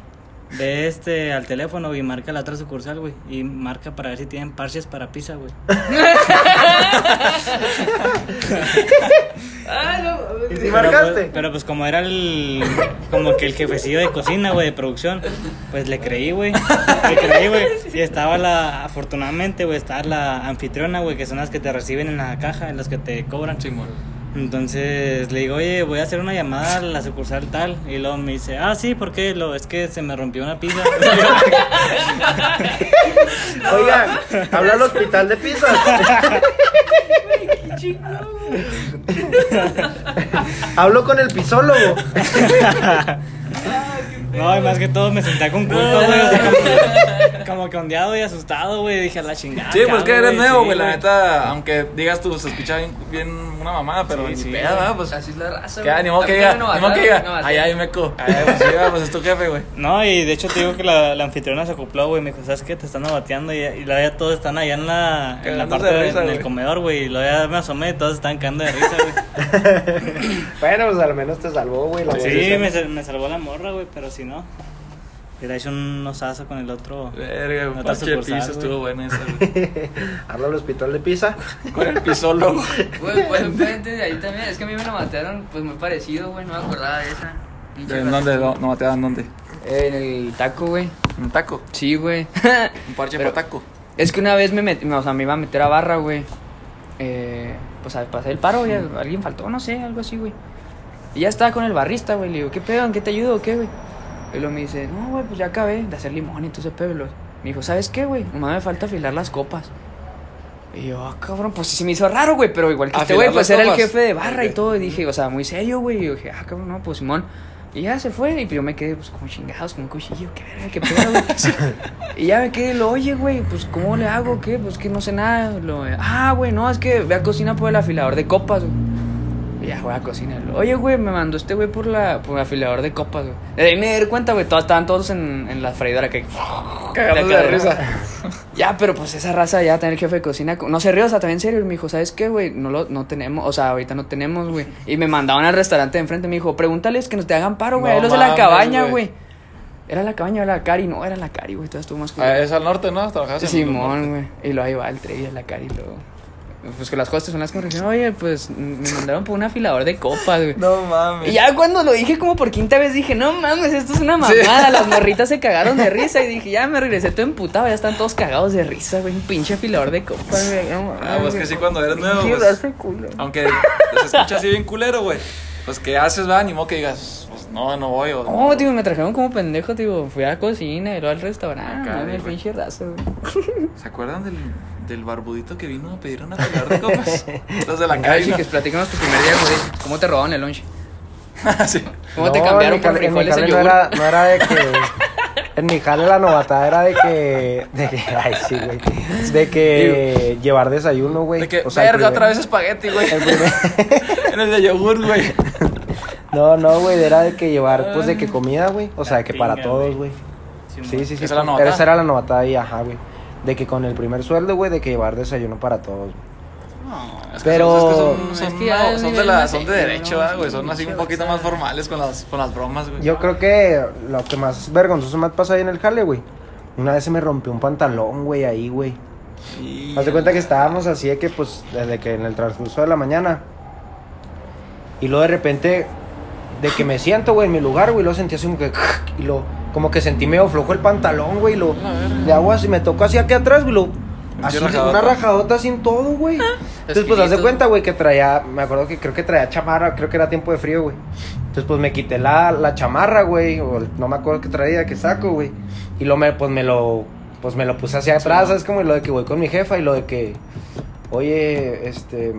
Ve este al teléfono y marca la otra sucursal, güey. Y marca para ver si tienen parches para pizza, güey. ¿Y si Pero, marcaste? pues, pero pues como era el como que el jefecillo de cocina, güey, de producción, pues le creí, güey. Le creí, güey. Y estaba la afortunadamente, güey, estaba la anfitriona, güey, que son las que te reciben en la caja, en las que te cobran. Simón. Entonces le digo, "Oye, voy a hacer una llamada a la sucursal tal." Y luego me dice, "Ah, sí, ¿por qué? Lo es que se me rompió una pizza." Oiga, habla al hospital de Pisa. Hablo con el pisólogo. No, y más que todo me sentía con culpa, güey. O sea, como, como que ondeado y asustado, güey. Dije, a la chingada. Sí, pues ¿qué que eres nuevo, Sí, güey, la neta, aunque digas tú, se escucha bien, bien una mamada, pero Sí, ni sí, pedo, ¿verdad? Pues, Así es la raza, güey. ni modo que diga, ni modo que diga, ay, ay, meco, ay, pues sí, va, pues es tu jefe, güey. No, y de hecho te digo que la, la anfitriona se acopló, güey. Me dijo, ¿sabes qué? Te están bateando y, y luego ya todos están allá en la, en la parte de de- risa, en el comedor, güey. Y luego ya me asomé y todos estaban cagando de risa, güey. Bueno, pues al menos te salvó, güey. la sí, me, sal- me salvó la morra, güey, pero si no. Hubiera hecho un osazo con el otro. Verga, un Otra parche de sucursal, piso estuvo buena esa, güey. Habla al hospital de Pisa. Con el pisólogo. Güey, pues enfrente de ahí también. Es que a mí me lo mataron, pues muy parecido, güey. No me acordaba de esa. Pinche ¿En dónde? No, no dan dónde. En el taco, güey. Un taco. Sí, güey. Un parche para taco. es que una vez me metí, o sea, me iba a meter a barra, güey. Eh, pues a pasar el paro, güey. Alguien faltó, no sé, algo así, güey. Y ya estaba con el barrista, güey. Le digo, ¿qué pedo? ¿En qué te ayudo o qué, güey? Y luego me dice, no, güey, pues ya acabé de hacer limón y todo ese pedo. Y luego Me dijo, ¿sabes qué, güey? Nomás me falta afilar las copas. Y yo, ah, cabrón, pues sí se me hizo raro, güey. Pero igual que este ¿Afilar güey, pues era el jefe de barra y Ok. todo. Y dije, o sea, muy serio, güey. Y yo dije, ah, cabrón, no, pues Simón. Y ya se fue. Y yo me quedé, pues, como chingados, con un cuchillo. Qué verga, qué pedo, güey. Y ya me quedé, lo oye, güey, pues, ¿cómo le hago? ¿Qué? Pues que no sé nada. Lo, ah, güey, no, es que ve a cocina por el afilador de copas, güey. Ya voy a cocinar. Oye, güey, me mandó este güey por la por el afilador de copas, güey. De ahí me di cuenta, güey, todos, estaban todos en, en la freidora que... Cagando de risa. Ya, pero pues esa raza ya tener jefe de cocina. No se ríe, o sea, también en serio. Y me dijo, ¿sabes qué, güey? No lo no tenemos, o sea, ahorita no tenemos, güey. Y me mandaban al restaurante de enfrente. Me dijo, pregúntales que nos te hagan paro, güey. No los de la cabaña, güey. güey. Era la cabaña, era la Cari. No, era la Cari, güey. Todo estuvo más Ah, es al norte, ¿no? El Simón, güey. Y luego ahí va el Trevi, la Cari, luego. Pues que las costas son las que me dijeron, oye, pues me mandaron por un afilador de copas, güey. No mames. Y ya cuando lo dije como por quinta vez dije, no mames, esto es una mamada. Las morritas se cagaron de risa. Y dije, ya me regresé todo emputado. Ya están todos cagados de risa, güey. Un pinche afilador de copas, güey. No mames, Ah, pues que sí, cuando eres nuevo, Pinche pues, culo. Aunque se escucha así bien culero, güey. Pues, ¿qué haces, va? Ni modo que digas, pues, no, no voy. O, No, tío, me trajeron como pendejo, tío. Fui a la cocina y luego al restaurante. Acá, No, güey. pinche raza, güey. ¿Se acuerdan del, del barbudito que vino a pedir una pelar de copas? Los de la calle. sí, que platícanos tu primer día, güey. ¿Cómo te robaron el lunch? sí. ¿Cómo te cambiaron en mi por en frijoles en no yogur? era, no era de que. En mi jale la novatada era de que. De que ay, sí, güey. De que llevar desayuno, güey. De que, O sea, el verga, primer- otra vez espagueti, güey. el primer- en el de yogur, güey. No, no, güey. Era de que llevar, pues, de que comida, güey. O sea, de que para todos, güey. Sí, Sí, sí, sí. Esa era la novatada. Esa era la novatada ahí, ajá, güey. De que con el primer sueldo, güey, de que llevar desayuno para todos, güey. Es que Pero- son, es que son, Es que no, de, la, son de derecho, ¿no? ah, güey. Son así un poquito más formales con las, con las bromas, güey. Yo creo que lo que más vergonzoso me ha pasado ahí en el jale, güey. Una vez se me rompió un pantalón, güey, ahí, güey. Haz de cuenta que estábamos así de que, pues, desde que en el transcurso de la mañana. Y luego de repente, de que me siento, güey, en mi lugar, güey, lo sentí así como que. Y lo, como que sentí medio flojo el pantalón, güey. Lo, de agua así me tocó así aquí atrás, güey. Lo, así, rajadota. una rajadota así en todo, güey. Entonces, pues, haz de cuenta, güey, que traía. Me acuerdo que creo que traía chamarra, creo que era tiempo de frío, güey. Entonces, pues me quité la, la chamarra, güey. O el- no me acuerdo qué traía, qué saco, güey. Y luego me, pues me lo. Pues me lo puse hacia atrás, ¿sabes? Como lo de que voy con mi jefa y lo de que. Oye, este.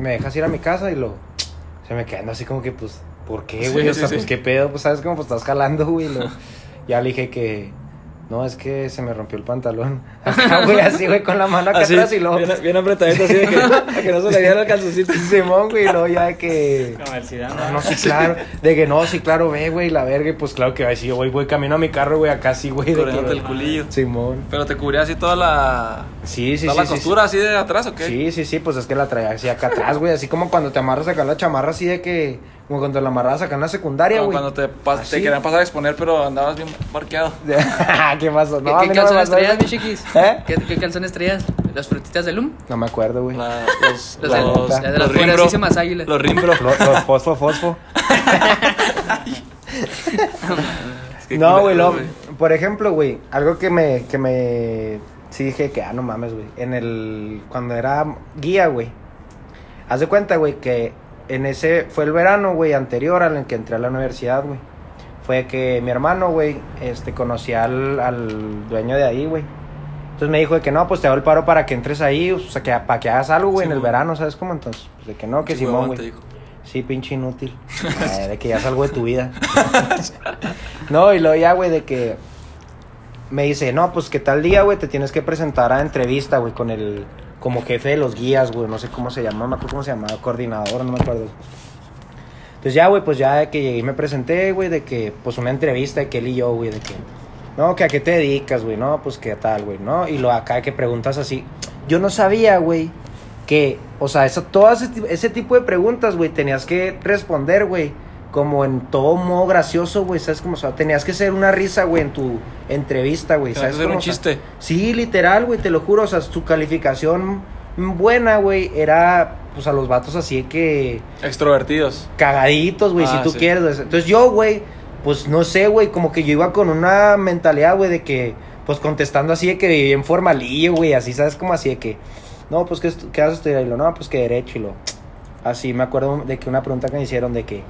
Me dejas ir a mi casa y lo. Se me quedando así como que, pues. ¿Por qué, Sí, güey? o sí, sea, sí. pues qué pedo, pues sabes cómo pues estás jalando, güey. y lo- Ya le dije que. No, es que se me rompió el pantalón. Acá, güey, así, güey, con la mano acá Así, atrás y luego. bien, bien apretadito, así de que, a que no se le viera el calzoncito. Simón, güey, y luego ya de que. Zidane, No, no, sí, claro. De que no, sí, claro, ve, güey, la verga. y Pues claro que va sí, güey, voy camino a mi carro, güey, acá sí, güey. de Corriéndote que- el culillo. Simón. Pero te cubría así toda la. Sí, sí, toda sí. la sí, costura así de atrás, ¿o qué? Sí, sí, sí, pues es que la traía así acá atrás, güey. Así como cuando te amarras acá la chamarra, así de que. Como cuando la amarras acá en la secundaria, Como güey. cuando te, pas- Así. te querían pasar a exponer, pero andabas bien parqueado. ¿Qué pasó? ¿Qué, No, qué no me calzones traías, mi chiquis? ¿Eh? ¿Qué, qué calzones traías? ¿Las frutitas de Loom? No me acuerdo, güey. Los, Los de- los, las de las los rimbro. poderosísimas águilas. Los rimbro. Los, los fosfo, fosfo. No, güey, lo- por ejemplo, güey, algo que me, que me, sí dije que, ah, no mames, güey, en el, cuando era guía, güey, haz de cuenta, güey, que en ese, fue el verano, güey, anterior al en que entré a la universidad, güey, fue que mi hermano, güey, este, conocía al, al dueño de ahí, güey, entonces me dijo de que no, pues te doy el paro para que entres ahí, o sea, que, para que hagas algo, güey, en el verano, ¿sabes cómo? Entonces, pues de que no, que Sí, Simón, güey. Sí, pinche inútil. Eh, de que ya salgo de tu vida. no, y luego ya, güey, de que me dice, no, pues que tal día, güey, te tienes que presentar a entrevista, güey, con el, como jefe de los guías, güey, no sé cómo se llama, no me acuerdo cómo se llamaba, coordinador, no me acuerdo. Entonces ya, güey, pues ya de que llegué y me presenté, güey, de que, pues una entrevista de que él y yo, güey, de que, no, que a qué te dedicas, güey, no, pues que tal, güey, no, y lo acá que preguntas así. Yo no sabía, güey, que, o sea, eso, todo ese, ese tipo de preguntas, güey, tenías que responder, güey, como en todo modo gracioso, güey, ¿sabes cómo? O sea, tenías que ser una risa, güey, en tu entrevista, güey, ¿sabes que cómo? un O sea, chiste. sí, literal, güey, te lo juro, o sea, su calificación buena, güey, era, pues, a los vatos así de que Extrovertidos. cagaditos, güey, Ah, si tú sí. quieres. güey. Entonces yo, güey, pues, no sé, güey, como que yo iba con una mentalidad, güey, de que, pues, contestando así de que bien formalillo, güey, así, ¿sabes? Como así de que, no, pues, ¿qué, estu- qué vas a estudiar? Y lo, no, pues, que derecho, y lo, así, me acuerdo de que una pregunta que me hicieron de que,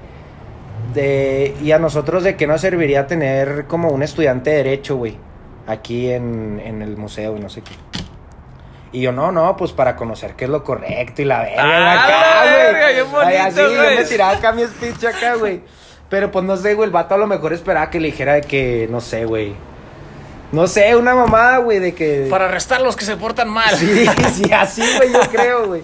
de, y a nosotros de qué nos serviría tener como un estudiante de derecho, güey, aquí en, en el museo y no sé qué. Y yo, no, no, pues para conocer qué es lo correcto y la verga Ah, acá, güey. así, yo me tiraba acá mi speech acá, güey. Pero pues no sé, güey, el vato a lo mejor esperaba que le dijera de que, no sé, güey. No sé, una mamada, güey, de que... Para arrestar a los que se portan mal. Sí, sí, así, güey, yo creo, güey.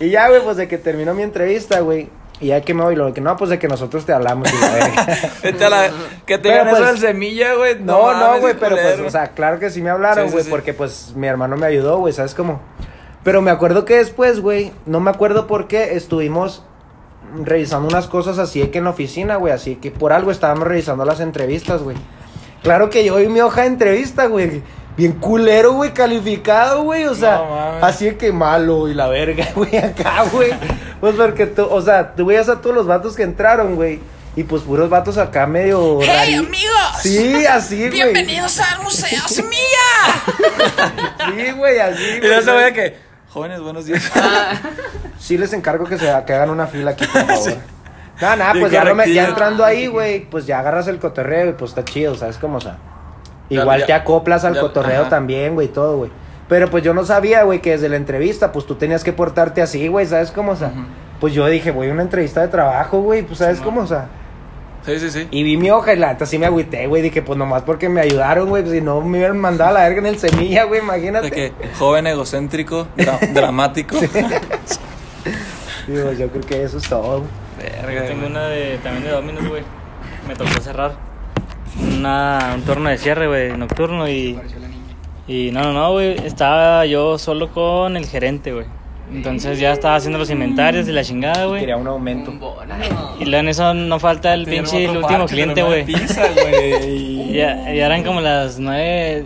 Y ya, güey, pues de que terminó mi entrevista, güey. Y ya que me voy, lo que no, pues de que nosotros te hablamos y la la- que te Pero, digan eso pues, del semilla, güey. No, no, güey, pero pues, o sea, claro que sí me hablaron, Sí, sí, güey, sí. porque pues mi hermano me ayudó, güey, ¿sabes cómo? Pero me acuerdo que después, güey, no me acuerdo por qué estuvimos revisando unas cosas así que en la oficina, güey, así que por algo estábamos revisando las entrevistas, güey. Claro que yo vi mi hoja de entrevista, güey. Bien culero, güey, calificado, güey. O sea, No así de que malo y la verga, güey, acá, güey. Pues porque tú, o sea, tú veías a todos los vatos que entraron, güey. Y pues puros vatos acá medio. ¡Hey, rari- amigos! Sí, así, güey. Bienvenidos al Museo Semilla. Sí, güey, así, y luego se vaya que. Jóvenes, buenos días. Sí les encargo que, se, que hagan una fila aquí, por favor. Nada, nada, Sí, pues ya, no me- ya entrando ahí, güey, pues ya agarras el cotorreo y pues está chido, ¿sabes cómo? O sea, igual ya- te acoplas al ya- cotorreo ajá. también, güey, todo, güey. Pero pues yo no sabía, güey, que desde la entrevista, pues tú tenías que portarte así, güey, ¿sabes cómo? O sea, pues yo dije, güey, una entrevista de trabajo, güey, pues ¿sabes Sí, cómo? O sea, Sí, sí, sí. y vi mi hoja y la neta sí me agüité, güey, dije, pues nomás porque me ayudaron, güey, pues si no me hubieran mandado a la verga en el semilla, güey, imagínate. De que joven egocéntrico, dra- dramático. Digo, yo creo que eso es todo, güey. Verga, Yo tengo una de, también de Dominos, güey. Me tocó cerrar una, un turno de cierre, güey, nocturno y... Y no, no, no, güey. Estaba yo solo con el gerente, güey. Entonces ya estaba haciendo los inventarios de la chingada, güey. Quería un aumento. Y luego en eso no falta el pinche el último parche, cliente, güey. Y ya, ya eran como las nueve...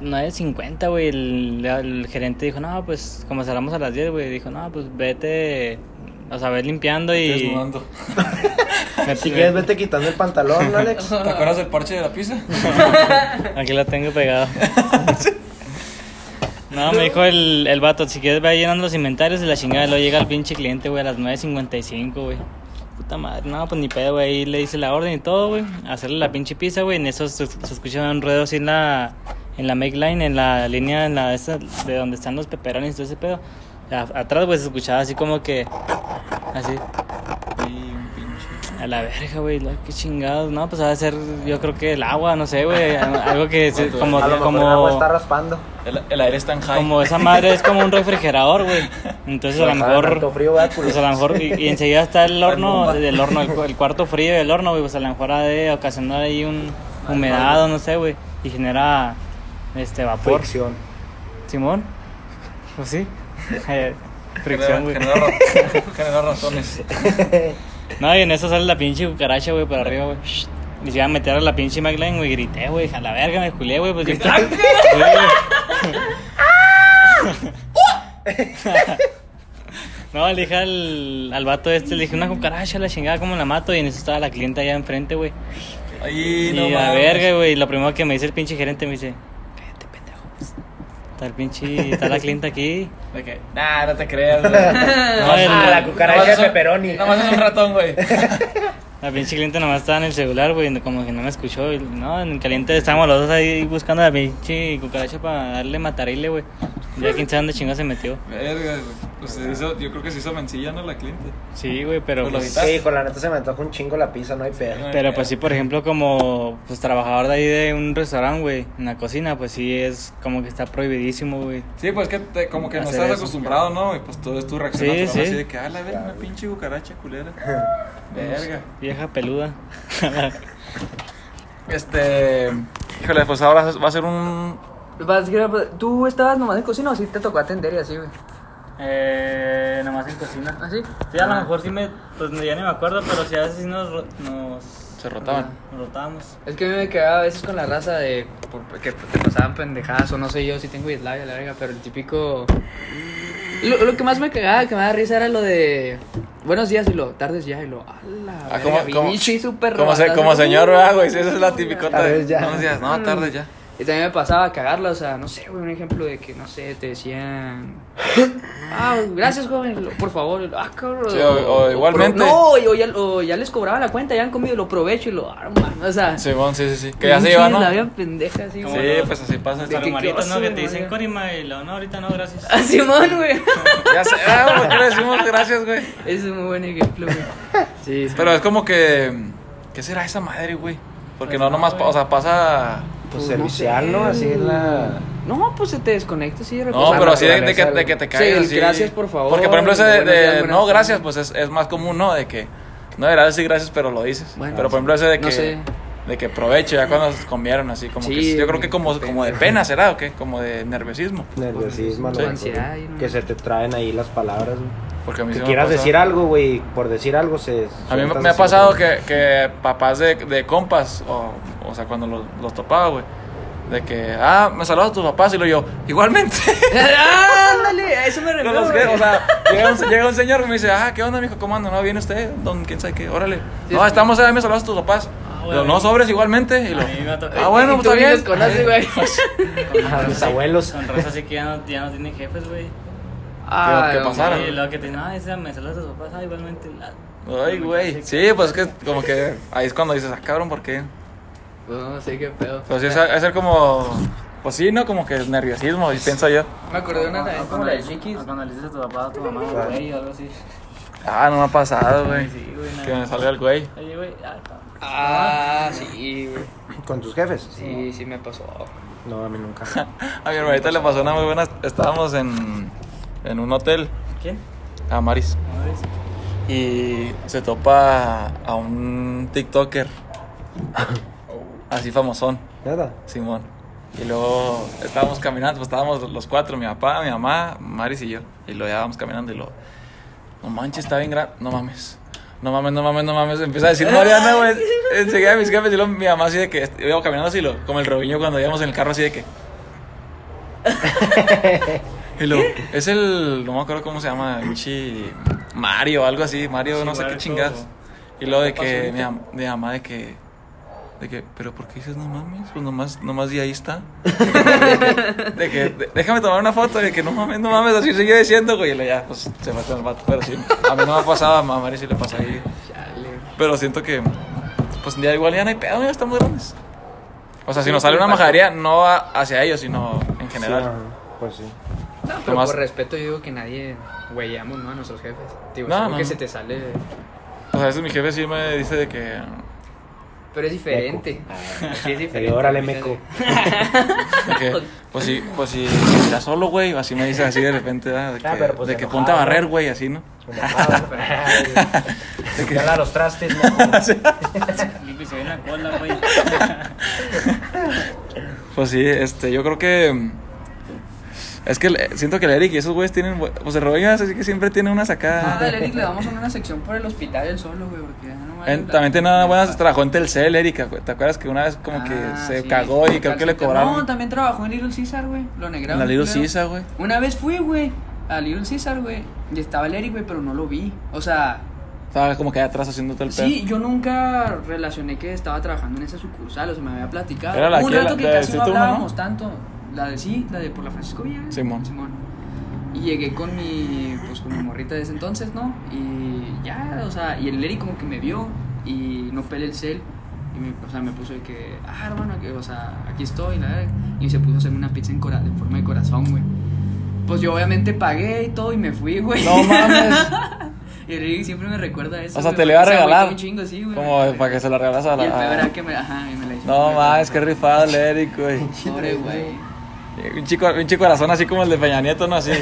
9.50, güey. El, el gerente dijo, no, pues como cerramos a las 10, güey. Dijo, no, pues vete, o sea, ves limpiando y... Desnudando. Si quieres, vete quitando el pantalón, ¿no, Alex? ¿Te acuerdas del parche de la pizza? Aquí lo tengo pegado. No, me dijo el, el vato, si quieres ve llenando los inventarios y la chingada, luego llega el pinche cliente, güey, a las 9.55, güey. Puta madre, no, pues ni pedo, güey, ahí le hice la orden y todo, güey, hacerle la pinche pizza, güey, en eso se, se escucha un ruedo así en la, en la make line, en la línea, en la esa, de donde están los peperones y todo ese pedo. A- atrás, güey, se escuchaba así como que, así, Y un pinche. a la verga, güey, lo- qué chingados, no, pues va a ser, yo creo que el agua, no sé, güey, algo que, se- como, A lo mejor como... el agua está raspando. El, el aire está en high. Como esa madre es como un refrigerador, güey. Entonces a lo mejor. frío. Pues a lo mejor. Y, y enseguida está el horno, el horno, el, el cuarto frío del horno, güey. Pues a lo mejor ha de ocasionar ahí un humedad o no sé, güey. Y genera este vapor. Fricción. Simón. Pues sí. Fricción, güey. Genera ratones. No, y en eso sale la pinche cucaracha, güey, para arriba, güey. Y se iba a meter a la pinche McLean, güey, grité, güey, a la verga me culé, güey, pues güey. No, le dije al, al vato este, le dije una cucaracha, la chingada, ¿cómo la mato? Y en eso estaba la clienta allá enfrente, güey. Ahí Y no a mames. verga, güey, lo primero que me dice el pinche gerente me dice, cállate, pendejo. Está el pinche, está la clienta aquí. De que, nah, no te creas, güey. No, el- Ah, la cucaracha de pepperoni. Nomás es un ratón, güey. La pinche cliente nomás estaba en el celular, güey, como que no me escuchó. y, No, en caliente estábamos los dos ahí buscando a la pinche cucaracha para darle matarile, güey. Ya quién sabe dónde chingada se metió. Verga, güey. Pues se hizo, yo creo que se hizo mencilla, ¿no? La cliente. Sí, güey, pero Pues pues. Sí, con la neta se me antoja un chingo la pizza, no hay pedo. pero pues sí, por ejemplo, como pues trabajador de ahí de un restaurante, güey, en la cocina, pues sí es como que está prohibidísimo, güey. Sí, pues que te- como que no estás eso. acostumbrado, ¿no? Y pues todo es tu reacción Sí, sí. así de que, ah, la verga, una pinche cucaracha culera. Verga. Vieja peluda. Este. Híjole, pues ahora va a ser un. Que- ¿Tú estabas nomás en cocina o sí te tocó atender y así, güey? Eh, nomás en cocina. ¿Ah, sí? Sí, a lo mejor sí me. Pues ya ni me acuerdo, pero sí a veces sí nos. nos Se rotaban. nos rotábamos. Es que a mí me quedaba a veces con la raza de por- que te pasaban pendejadas o no sé yo si tengo Yugoslavia, la verga, pero el típico... Lo, lo que más me cagaba, que me daba risa era lo de buenos días y lo tardes ya y lo... A la Ah, como, como, súper como, se- como señor, ¿verdad, güey? Esa es la típica. Tardes ya. Buenos días, no, tarde ya. Y también me pasaba a cagarla, o sea, no sé, güey, un ejemplo de que, no sé, te decían... Ah, gracias, joven, por favor. Ah, cabrón. Sí, o- o igualmente. No, o, o ya, o ya les cobraba la cuenta, ya han comido, lo aprovecho y lo... Ah, man, o sea... Simón, sí, sí, sí. Que ya se lleva, ¿no? La vida pendeja, así, Sí, güey. los- pues así pasa. Que- Corrimaritos, ¿no? Que te dicen. Corima y lo, no, ahorita no, gracias. Ah, Simón, güey. Ya sé, ah, ¿por qué le decimos gracias, güey? Ese es un muy buen ejemplo, güey. Sí, sí. Pero es como que. ¿Qué será esa madre, güey? Porque Pues no no, nomás, o sea, pasa. Pues Pues no servicial, sé. ¿no? Así es la. No, pues se te desconecta, sí. de No, pero así de, que, de que te Sí, caigas. el así. gracias, por favor, Porque, por ejemplo, ese de, no, gracias, pues es, es más común, ¿no? De que no deberás decir gracias, pero lo dices. Bueno, pero, por ejemplo, ese de no que. sé. De que provecho, ya cuando comieron, así como Sí, que. Yo creo que como, como de pena, ¿será? ¿O qué? Como de nerviosismo. Nerviosismo, a lo Sí. Ansiedad y no- Que se te traen ahí las palabras, güey. Porque a mí sí Que me quieras ha pasado. decir algo, güey, por decir algo se. A mí me- ha pasado que, que papás de, de compas, o, o sea, cuando los, los topaba, güey, de que, ah, me saludas a tus papás y lo yo, igualmente. Ándale, a eso me No recuerda. los que- o sea, llega un, llega un señor y me dice, ah, ¿qué onda, mijo? ¿Cómo anda? ¿No viene usted? Don, quién sabe qué, órale. Sí, no, sí. estamos ahí, me saludas a tus papás. Ah, Pero bueno. no sobres igualmente. Y lo, A mí me ha tocado. ah, bueno, pues está bien. los conoces, güey. Con A así- abuelos. Con raza así que ya no, ya no tienen jefes, güey. Ah, ¿Qué no, pasara? Y luego que te dicen, ah, ese me saludas a tus papás, ah, igualmente. ah, Ay, güey. Sí, pues es que como que ahí es cuando dices, ah, cabrón, ¿por qué? Pues no sé qué pedo. Pues sí, es, es ser como, pues sí, ¿no? Como que nerviosismo, y pienso yo. Me acordé de una también como la de Chiquis. Cuando le dices a tu papá, a tu mamá, güey, o algo así. Ah, no me ha pasado, güey. Sí, güey. Que me salga el güey. Oye, güey, ah. Ah, sí, güey. ¿Con tus jefes? Sí, sí me pasó. No, a mí nunca. A mi hermanita le pasó una muy buena. Estábamos en, en un hotel, ¿Quién? a Maris, ¿No ves? y se topa a un TikToker. Así famosón, Nada. Simón. Y luego estábamos caminando, pues estábamos los cuatro, mi papá, mi mamá, Maris y yo. Y luego ya vamos caminando y lo. No manches, está bien grande. No mames. No mames, no mames, no mames. Empieza a decir Mariana, güey. Enseguida mis jefes y luego mi mamá así de que iba caminando así, lo, como el robiño cuando íbamos en el carro así de que. Y luego, es el. No me acuerdo cómo se llama. Mario, algo así. Mario, Sí, no sé qué chingas. todo. Y luego de ¿Qué pasó que. mi mamá de que. De que, pero ¿por qué dices no mames? Pues nomás, nomás di ahí está. de que, de- déjame tomar una foto de que no mames, no mames, así sigue diciendo, güey. Y luego ya, pues se mete el vato. Pero sí, a mí no me ha pasado, a Mari sí le pasa ahí. Pero siento que, pues ya igual ya no hay pedo, ya estamos grandes. O sea, si Sí, nos sale sí, una majadería, no a- hacia ellos, sino en Sí, general. ajá, pues sí. No, pero Nomás- por respeto yo digo que nadie güeyamos, ¿no? A nuestros jefes. Digo, No, no, que no. se te sale... O sea, a veces mi jefe sí me dice de que. Pero es diferente. Sí, es diferente. Y órale, meco. que, pues sí, pues sí, ya solo, güey. Así me dice así de repente, ¿verdad? De que, Ah, pero pues de que enojado, ponte a barrer, güey, así, ¿no? De que ya los trastes, ¿no? Se ve la cola, güey. Pues sí, este, yo creo que. Es que el- siento que el Eric y esos güeyes tienen. Pues el Robin así que siempre tiene una Ah, sacada. al Eric le damos una sección por el hospital él solo, güey, porque En- también tiene una buena. Trabajó en Telcel, Erika. ¿Te acuerdas que una vez como que Ah, se sí. cagó y creo que le cobraron. No, también trabajó en Little Caesar, güey. Lo negraron. la Little. Caesar, güey. Una vez fui, güey, a Little Caesar, güey. Y estaba el Eric, güey, pero no lo vi. O sea, Estaba como que allá atrás haciendo todo el pedo. sí, yo nunca relacioné que estaba trabajando en esa sucursal. O sea, me había platicado. Era la un que- rato la- que la casi no uno, hablábamos ¿no? tanto. La de sí, la de por la Francisco Villa. Simón. Y llegué con mi, pues con mi morrita de ese entonces, ¿no? Y ya, o sea, y el Eric como que me vio y no pelé el cel. Y me, o sea, me puso de que, ah, hermano, que, o sea, aquí estoy, la verdad. Y se puso a hacerme una pizza en, cora- en forma de corazón, güey. Pues yo obviamente pagué y todo y me fui, güey. No mames. y el Eric siempre me recuerda eso. O sea, te le iba a regalar. un chingo, sí, güey. Como para que se la regalas a Y el peor la. era que me, ajá, y me la hizo. No mames, qué rifado el Eric, güey. Pobre, güey. Un chico, un chico corazón así como el de Peña Nieto, ¿no? Así.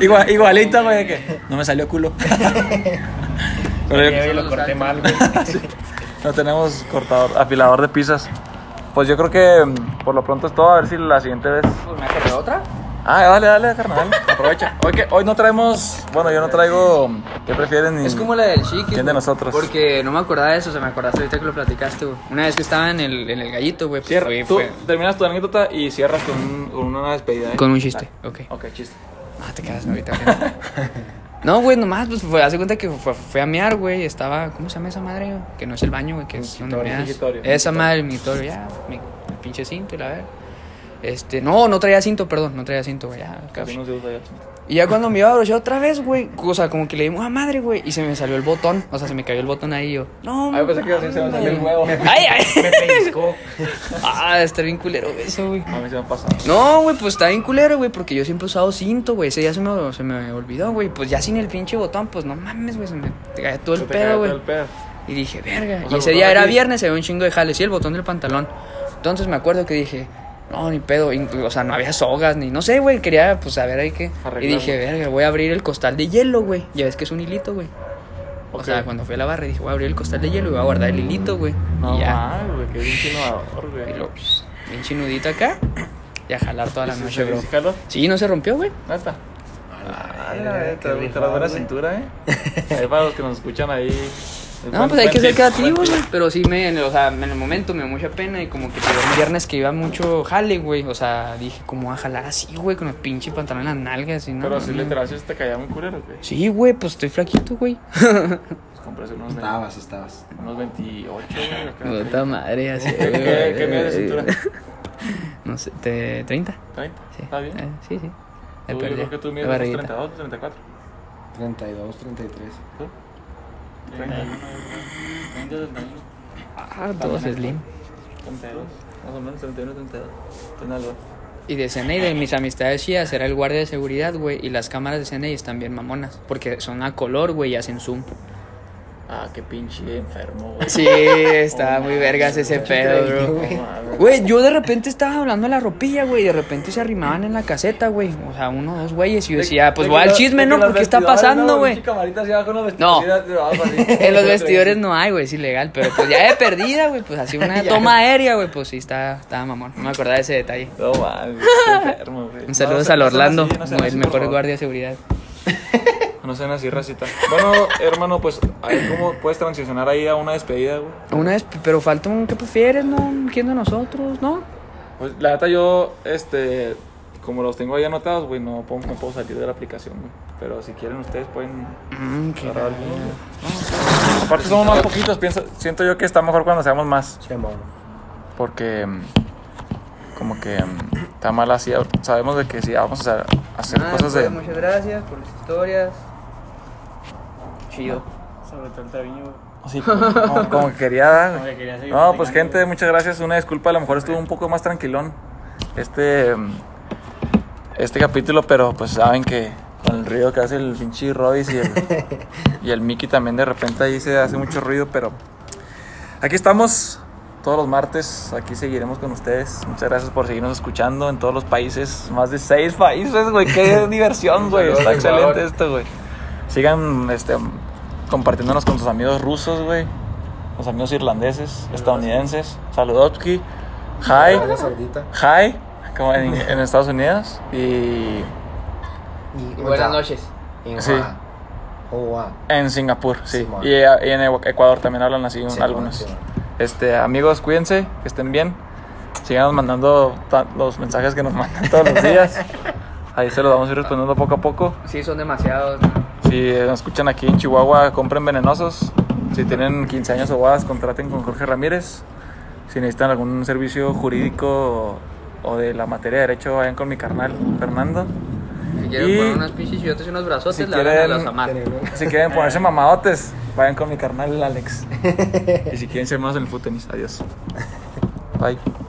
Igual, igualito, güey, de que no me salió culo. Pero yo- Yo lo corté mal, güey. no tenemos cortador, afilador de pizzas. Pues yo creo que mm, por lo pronto es todo. A ver si la siguiente vez. Pues, ¿Me otra? Ah, dale, dale, carnal. Aprovecha. Hoy, que, hoy no traemos. Bueno, yo no traigo. ¿Qué prefieren? Ni- Es como la del chiqui. ¿Quién de nosotros? Porque no me acordaba de eso, o sea, me acordaste ahorita que lo platicaste, güey. Una vez que estaba en el, en el gallito, güey. pues, fue- Tú fue terminas tu anécdota y cierras con, un- con una despedida. ¿eh? Con un chiste, ok. Ok, chiste. Ah, te quedas ahorita. güey. No, güey, nomás, pues fue, hace cuenta que fue, fue a mear, güey. Estaba, ¿cómo se llama esa madre, güey? Que no es el baño, güey, que es donde meas. Esa madre, el mingitorio, ya, mi, pinche cinto y la ver. Este, no, no traía cinto, perdón, no traía cinto, güey, ya, no se usa ya. Y ya cuando me iba a abrochar otra vez, güey, o sea, como que le dimos a madre, güey, y se me salió el botón, o sea, se me cayó el botón ahí, y yo, no, Ay, pensé que así se me salió el huevo. Ay, ay. Me pellizcó. Ah, está bien culero eso, güey. A mí se me ha pasado. No, güey, pues está bien culero, güey, porque yo siempre he usado cinto, güey. Ese día se me, se me olvidó, güey. Pues ya sin el pinche botón, pues no mames, güey, se me te cayó todo el Se pedo, güey. Y dije, verga. O y ese día era aquí. viernes, se ve un chingo de jale, sí, el botón del pantalón. Entonces me acuerdo que dije, no, ni pedo. o sea, no había sogas, ni no sé, güey. Quería, pues, saber ahí qué. Y dije, verga, voy a abrir el costal de hielo, güey. Ya ves que es un hilito, güey. O sea, cuando fui a la barra dije, voy a abrir el costal de hielo y voy a guardar el hilito, güey. No y ya. güey, qué bien innovador, güey. Y lo, pss, bien chinudito acá. Y a jalar toda la ¿Y si noche, bro. si jaló? Sí, no se rompió, güey. Neta. Ah, la buena cintura, eh. Ahí para los que nos escuchan ahí. No, pues hay que ser creativos, güey. Pero sí, me, en el- o sea, en el momento me dio mucha pena y como que un viernes que iba mucho jale, güey. O sea, dije, ¿cómo voy a jalar así, güey? Con el pinche pantalón en las nalgas y no. Pero no. literal si te caía muy culero, güey. Sí, güey, pues estoy flaquito, güey. Pues compras unos, Estabas, estabas. unos 28, güey. acá. Puta madre, así. ¿Qué, qué, qué mide de cintura? No sé, te- 30. 30. Sí. Está bien. Eh, sí, sí. Tú, yo creo que tú mides unos barriguita. 32, 34. 32, 33. ¿Tú? 31, 31. Ah, todos slim. 32. Más o menos 31, 32. Tiene algo. Y de CNI, de mis amistades chidas, era el guardia de seguridad, güey. Y las cámaras de CNI están bien mamonas. Porque son a color, güey, y hacen zoom. Ah, qué pinche enfermo, güey. Sí, estaba muy vergas ese pedo, bro. Güey, yo de repente estaba hablando a la ropilla, güey. Y de repente se arrimaban en la caseta, güey. O sea, uno o dos güeyes. Y yo decía, pues De voy al chisme, de ¿no? los Porque está pasando, güey. No. En los vestidores no hay, güey, es ilegal. Pero pues ya de perdida, güey. Pues así una toma aérea, güey. Pues sí, estaba, estaba mamón. No me acordaba de ese detalle. No mames, qué enfermo, güey. Un saludo No, al Orlando, así, no sean como el así, por mejor guardia de seguridad. No sean así, racita. Bueno, hermano, pues, ahí ¿cómo puedes transicionar ahí a una despedida, güey? Una vez, pero falta un ¿qué prefieres, no? ¿Quién de nosotros, no? Pues, la neta, yo, este, como los tengo ahí anotados, güey, no puedo, no puedo salir de la aplicación, güey. Pero si quieren, ustedes pueden Mm, qué agarrar alguno. Aparte, somos más poquitos, pienso, siento yo que está mejor cuando seamos más. Simón. Porque, mm, como que mm, está mal así. Sabemos de que si vamos a hacer, hacer Ah, cosas pues, de. Muchas gracias por las historias. Chido. Sobre todo el Treviño, güey. Sí, como, como- como que quería dar, Como que quería No, pues gente, muchas gracias. Una disculpa, a lo mejor estuvo un poco más tranquilón este este capítulo, pero pues saben que con el ruido que hace el pinche Rodis y el, y el Mickey también de repente ahí se hace mucho ruido, pero aquí estamos todos los martes, aquí seguiremos con ustedes. Muchas gracias por seguirnos escuchando en todos los países, más de seis países, güey, qué diversión, güey. Está excelente esto, güey. Sigan este compartiéndonos con sus amigos rusos, güey. Los amigos irlandeses, estadounidenses. Saludowski. Hi. Arabia Saudita. Hi. Como en, en Estados Unidos. Y buenas noches. Sí. En Singapur, sí. Simón. Y, y en Ecuador también hablan así Simón, algunos. Simón. Este, amigos, cuídense, que estén bien. Sigan mandando los mensajes que nos mandan todos los días. Ahí se los vamos a ir respondiendo poco a poco. Sí, son demasiados. Si nos escuchan aquí en Chihuahua, compren venenosos. Si tienen 15 años o más, contraten con Jorge Ramírez. Si necesitan algún servicio jurídico o, de la materia de derecho, vayan con mi carnal Fernando. Si quieren Y- poner unas pinches y unos brazotes, Si le hablan a quieren- los amar. Si quieren ponerse mamadotes, vayan con mi carnal Alex. y si quieren ser más en el fútbol tenis, adiós. Bye.